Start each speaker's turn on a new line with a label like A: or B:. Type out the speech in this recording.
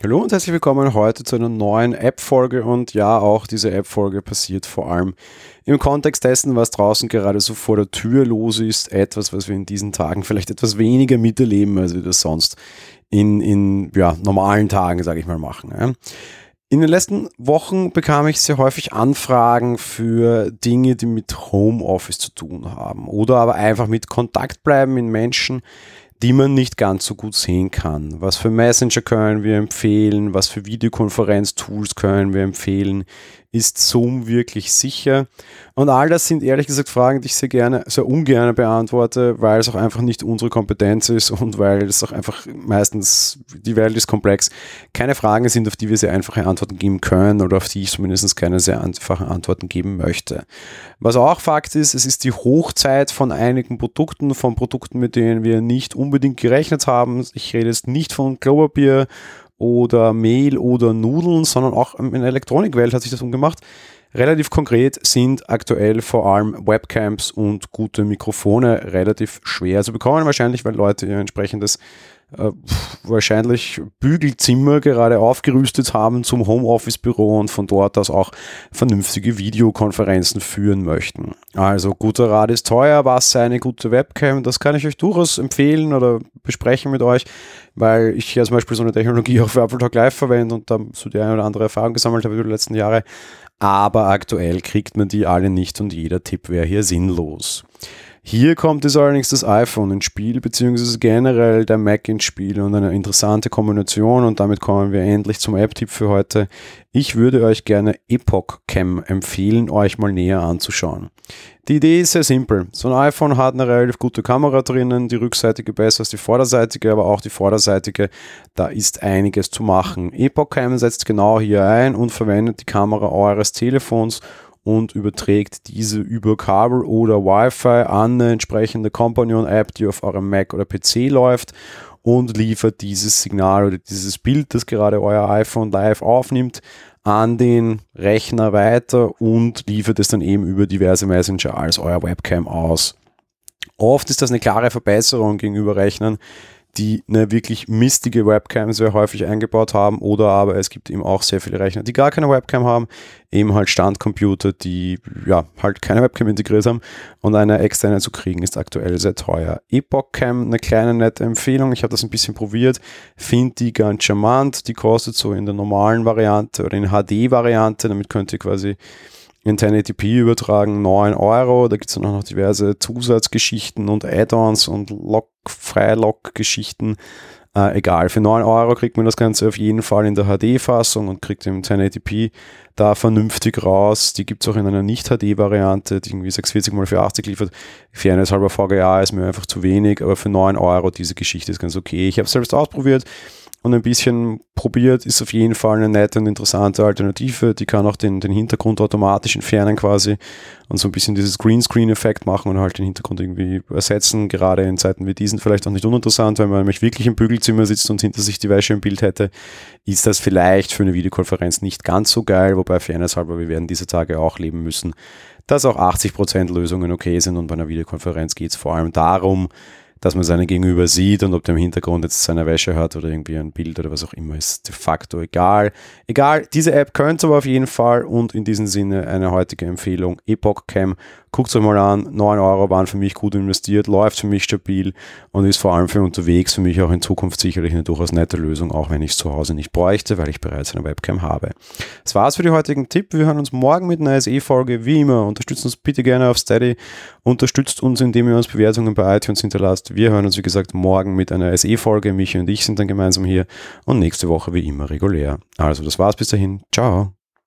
A: Hallo und herzlich willkommen heute zu einer neuen App-Folge und ja, auch diese App-Folge passiert vor allem im Kontext dessen, was draußen gerade so vor der Tür los ist, etwas, was wir in diesen Tagen vielleicht etwas weniger miterleben, als wir das sonst in, in ja, normalen Tagen, sage ich mal, machen. Ja. In den letzten Wochen bekam ich sehr häufig Anfragen für Dinge, die mit Homeoffice zu tun haben oder aber einfach mit Kontakt bleiben in Menschen, die man nicht ganz so gut sehen kann. Was für Messenger können wir empfehlen? Was für Videokonferenz-Tools können wir empfehlen? Ist Zoom wirklich sicher? Und all das sind ehrlich gesagt Fragen, die ich sehr gerne, sehr ungern beantworte, weil es auch einfach nicht unsere Kompetenz ist und weil es auch einfach meistens, die Welt ist komplex, keine Fragen sind, auf die wir sehr einfache Antworten geben können oder auf die ich zumindest keine sehr einfachen Antworten geben möchte. Was auch Fakt ist, es ist die Hochzeit von einigen Produkten, von Produkten, mit denen wir nicht unbedingt gerechnet haben. Ich rede jetzt nicht von Klopapier oder Mehl oder Nudeln, sondern auch in der Elektronikwelt hat sich das umgemacht. Relativ konkret sind aktuell vor allem Webcams und gute Mikrofone relativ schwer zu bekommen, wahrscheinlich weil Leute ihr entsprechendes äh, wahrscheinlich Bügelzimmer gerade aufgerüstet haben zum Homeoffice-Büro und von dort aus auch vernünftige Videokonferenzen führen möchten. Also guter Rat ist teuer, was eine gute Webcam? Das kann ich euch durchaus empfehlen oder besprechen mit euch, weil ich ja zum Beispiel so eine Technologie auch für Apple Talk Live verwende und da so die eine oder andere Erfahrung gesammelt habe über die letzten Jahre. Aber aktuell kriegt man die alle nicht und jeder Tipp wäre hier sinnlos. Hier kommt es allerdings das iPhone ins Spiel, beziehungsweise generell der Mac ins Spiel und eine interessante Kombination und damit kommen wir endlich zum App-Tipp für heute. Ich würde euch gerne Epoch Cam empfehlen, euch mal näher anzuschauen. Die Idee ist sehr simpel. So ein iPhone hat eine relativ gute Kamera drinnen, die rückseitige besser als die vorderseitige, aber auch die vorderseitige, da ist einiges zu machen. Epoch Cam setzt genau hier ein und verwendet die Kamera eures Telefons und überträgt diese über Kabel oder Wi-Fi an eine entsprechende Companion-App, die auf eurem Mac oder PC läuft und liefert dieses Signal oder dieses Bild, das gerade euer iPhone live aufnimmt, an den Rechner weiter und liefert es dann eben über diverse Messenger als euer Webcam aus. Oft ist das eine klare Verbesserung gegenüber Rechnern, die eine wirklich mistige Webcam sehr häufig eingebaut haben oder aber es gibt eben auch sehr viele Rechner, die gar keine Webcam haben, eben halt Standcomputer, die ja halt keine Webcam integriert haben. Und eine externe zu kriegen ist aktuell sehr teuer. Epoch Cam, eine kleine nette Empfehlung, ich habe das ein bisschen probiert, finde die ganz charmant, die kostet so in der normalen Variante oder in HD-Variante, damit könnt ihr quasi in 1080p übertragen 9 Euro. Da gibt es dann auch noch diverse Zusatzgeschichten und Add-ons und Lock, Freilock-Geschichten. Äh, egal, für 9 Euro kriegt man das Ganze auf jeden Fall in der HD-Fassung und kriegt im 1080p da vernünftig raus. Die gibt es auch in einer Nicht-HD-Variante, die irgendwie 640 x 480 liefert. Fairness halber VGA ist mir einfach zu wenig, aber für 9 Euro diese Geschichte ist ganz okay. Ich habe es selbst ausprobiert und ein bisschen probiert, ist auf jeden Fall eine nette und interessante Alternative. Die kann auch den, den Hintergrund automatisch entfernen quasi und so ein bisschen dieses Greenscreen-Effekt machen und halt den Hintergrund irgendwie ersetzen. Gerade in Zeiten wie diesen vielleicht auch nicht uninteressant, wenn man nämlich wirklich im Bügelzimmer sitzt und hinter sich die Wäsche im Bild hätte, ist das vielleicht für eine Videokonferenz nicht ganz so geil, wobei fairness halber, wir werden diese Tage auch leben müssen, dass auch 80% Lösungen okay sind und bei einer Videokonferenz geht es vor allem darum, dass man seine Gegenüber sieht und ob der im Hintergrund jetzt seine Wäsche hat oder irgendwie ein Bild oder was auch immer, ist de facto egal. Egal, diese App könnt ihr aber auf jeden Fall und in diesem Sinne eine heutige Empfehlung, Epoch Cam Guckt es euch mal an, 9 Euro waren für mich gut investiert, läuft für mich stabil und ist vor allem für unterwegs für mich auch in Zukunft sicherlich eine durchaus nette Lösung, auch wenn ich es zu Hause nicht bräuchte, weil ich bereits eine Webcam habe. Das war's für die heutigen Tipp. Wir hören uns morgen mit einer SE-Folge. Wie immer, unterstützt uns bitte gerne auf Steady, unterstützt uns, indem ihr uns Bewertungen bei iTunes hinterlasst. Wir hören uns, wie gesagt, morgen mit einer SE-Folge. Michi und ich sind dann gemeinsam hier und nächste Woche wie immer regulär. Also, das war's bis dahin. Ciao.